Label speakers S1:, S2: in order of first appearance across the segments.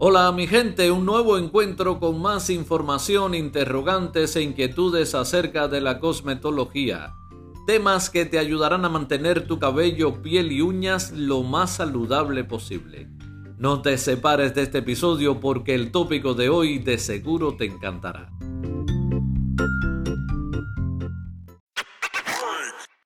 S1: Hola mi gente, un nuevo encuentro con más información, interrogantes e inquietudes acerca de la cosmetología. Temas que te ayudarán a mantener tu cabello, piel y uñas lo más saludable posible. No te separes de este episodio porque el tópico de hoy de seguro te encantará.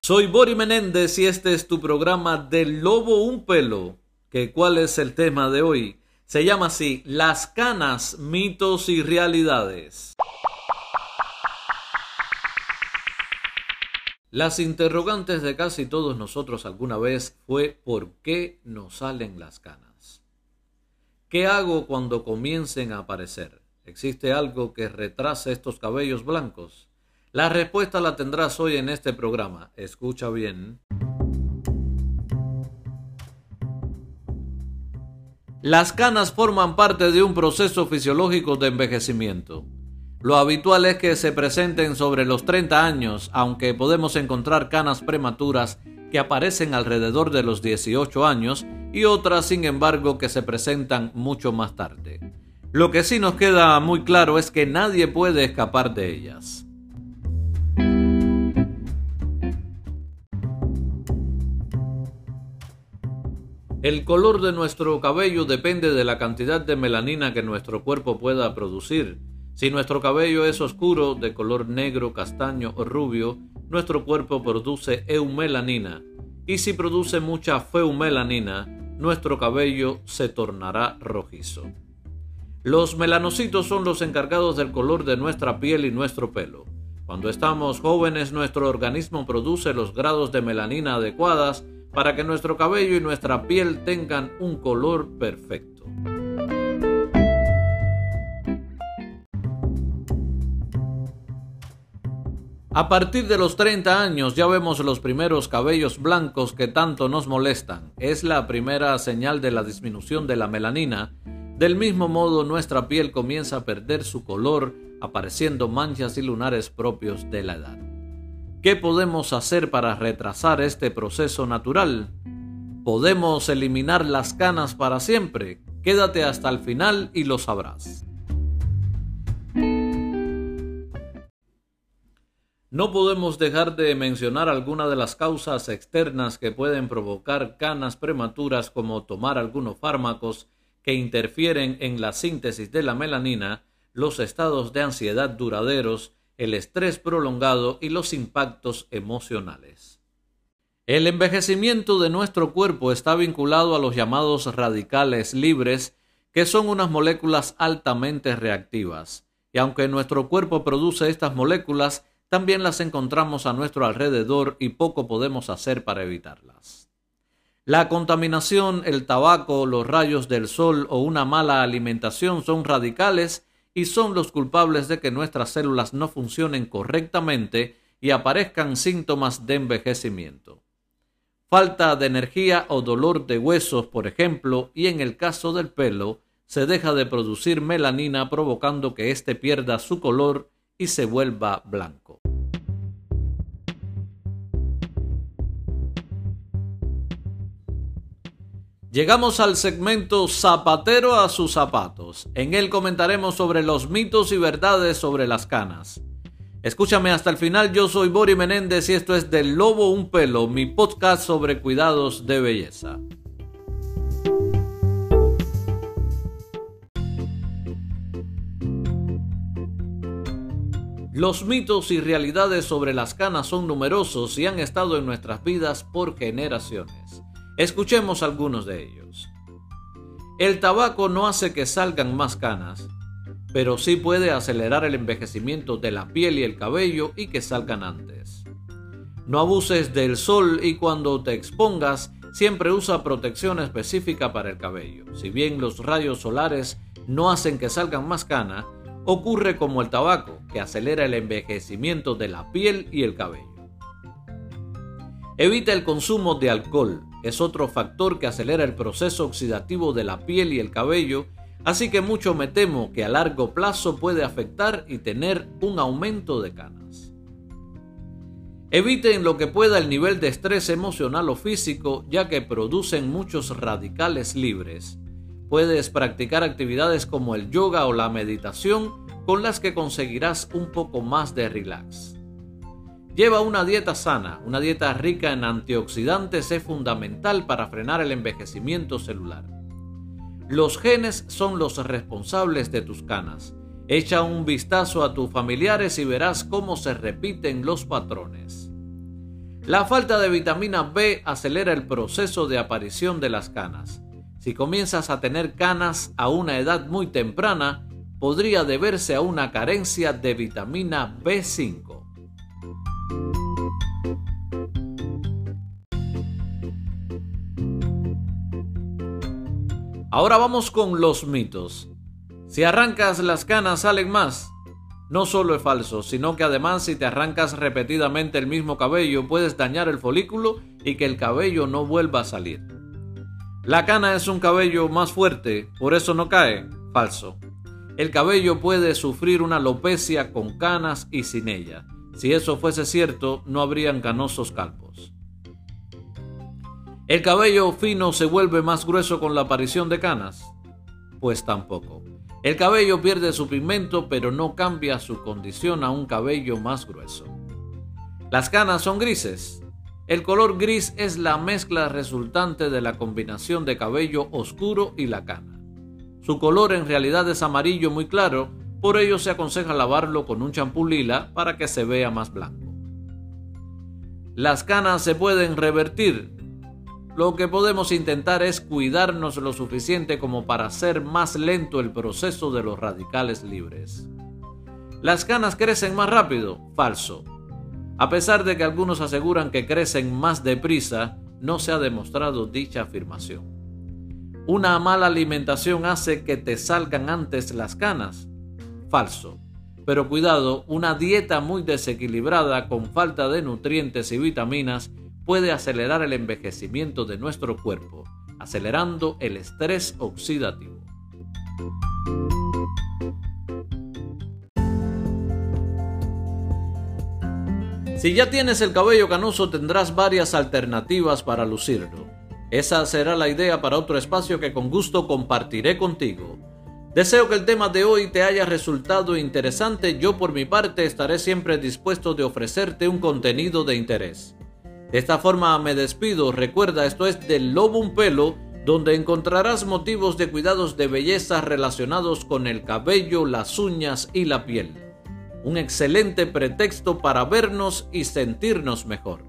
S1: Soy Bori Menéndez y este es tu programa Del Lobo Un Pelo. ¿Que ¿Cuál es el tema de hoy? Se llama así Las canas, mitos y realidades. Las interrogantes de casi todos nosotros alguna vez fue ¿por qué nos salen las canas? ¿Qué hago cuando comiencen a aparecer? ¿Existe algo que retrase estos cabellos blancos? La respuesta la tendrás hoy en este programa. Escucha bien. Las canas forman parte de un proceso fisiológico de envejecimiento. Lo habitual es que se presenten sobre los 30 años, aunque podemos encontrar canas prematuras que aparecen alrededor de los 18 años y otras, sin embargo, que se presentan mucho más tarde. Lo que sí nos queda muy claro es que nadie puede escapar de ellas. El color de nuestro cabello depende de la cantidad de melanina que nuestro cuerpo pueda producir. Si nuestro cabello es oscuro, de color negro, castaño o rubio, nuestro cuerpo produce eumelanina. Y si produce mucha feumelanina, nuestro cabello se tornará rojizo. Los melanocitos son los encargados del color de nuestra piel y nuestro pelo. Cuando estamos jóvenes, nuestro organismo produce los grados de melanina adecuadas para que nuestro cabello y nuestra piel tengan un color perfecto. A partir de los 30 años ya vemos los primeros cabellos blancos que tanto nos molestan. Es la primera señal de la disminución de la melanina. Del mismo modo nuestra piel comienza a perder su color, apareciendo manchas y lunares propios de la edad. ¿Qué podemos hacer para retrasar este proceso natural? ¿Podemos eliminar las canas para siempre? Quédate hasta el final y lo sabrás. No podemos dejar de mencionar algunas de las causas externas que pueden provocar canas prematuras como tomar algunos fármacos que interfieren en la síntesis de la melanina, los estados de ansiedad duraderos, el estrés prolongado y los impactos emocionales. El envejecimiento de nuestro cuerpo está vinculado a los llamados radicales libres, que son unas moléculas altamente reactivas, y aunque nuestro cuerpo produce estas moléculas, también las encontramos a nuestro alrededor y poco podemos hacer para evitarlas. La contaminación, el tabaco, los rayos del sol o una mala alimentación son radicales y son los culpables de que nuestras células no funcionen correctamente y aparezcan síntomas de envejecimiento. Falta de energía o dolor de huesos, por ejemplo, y en el caso del pelo, se deja de producir melanina provocando que éste pierda su color y se vuelva blanco. Llegamos al segmento Zapatero a sus zapatos. En él comentaremos sobre los mitos y verdades sobre las canas. Escúchame hasta el final, yo soy Bori Menéndez y esto es Del Lobo Un Pelo, mi podcast sobre cuidados de belleza. Los mitos y realidades sobre las canas son numerosos y han estado en nuestras vidas por generaciones. Escuchemos algunos de ellos. El tabaco no hace que salgan más canas, pero sí puede acelerar el envejecimiento de la piel y el cabello y que salgan antes. No abuses del sol y cuando te expongas, siempre usa protección específica para el cabello. Si bien los rayos solares no hacen que salgan más canas, ocurre como el tabaco, que acelera el envejecimiento de la piel y el cabello. Evita el consumo de alcohol, es otro factor que acelera el proceso oxidativo de la piel y el cabello, así que mucho me temo que a largo plazo puede afectar y tener un aumento de canas. Evite en lo que pueda el nivel de estrés emocional o físico, ya que producen muchos radicales libres. Puedes practicar actividades como el yoga o la meditación con las que conseguirás un poco más de relax. Lleva una dieta sana, una dieta rica en antioxidantes es fundamental para frenar el envejecimiento celular. Los genes son los responsables de tus canas. Echa un vistazo a tus familiares y verás cómo se repiten los patrones. La falta de vitamina B acelera el proceso de aparición de las canas. Si comienzas a tener canas a una edad muy temprana, podría deberse a una carencia de vitamina B5. Ahora vamos con los mitos. Si arrancas las canas salen más. No solo es falso, sino que además si te arrancas repetidamente el mismo cabello puedes dañar el folículo y que el cabello no vuelva a salir. La cana es un cabello más fuerte, por eso no cae. Falso. El cabello puede sufrir una alopecia con canas y sin ella. Si eso fuese cierto, no habrían canosos calvos. ¿El cabello fino se vuelve más grueso con la aparición de canas? Pues tampoco. El cabello pierde su pigmento pero no cambia su condición a un cabello más grueso. Las canas son grises. El color gris es la mezcla resultante de la combinación de cabello oscuro y la cana. Su color en realidad es amarillo muy claro, por ello se aconseja lavarlo con un champú lila para que se vea más blanco. Las canas se pueden revertir, lo que podemos intentar es cuidarnos lo suficiente como para hacer más lento el proceso de los radicales libres. ¿Las canas crecen más rápido? Falso. A pesar de que algunos aseguran que crecen más deprisa, no se ha demostrado dicha afirmación. ¿Una mala alimentación hace que te salgan antes las canas? Falso. Pero cuidado, una dieta muy desequilibrada con falta de nutrientes y vitaminas puede acelerar el envejecimiento de nuestro cuerpo, acelerando el estrés oxidativo. Si ya tienes el cabello canoso tendrás varias alternativas para lucirlo. Esa será la idea para otro espacio que con gusto compartiré contigo. Deseo que el tema de hoy te haya resultado interesante. Yo por mi parte estaré siempre dispuesto de ofrecerte un contenido de interés. De esta forma me despido. Recuerda, esto es del Lobo un Pelo, donde encontrarás motivos de cuidados de belleza relacionados con el cabello, las uñas y la piel. Un excelente pretexto para vernos y sentirnos mejor.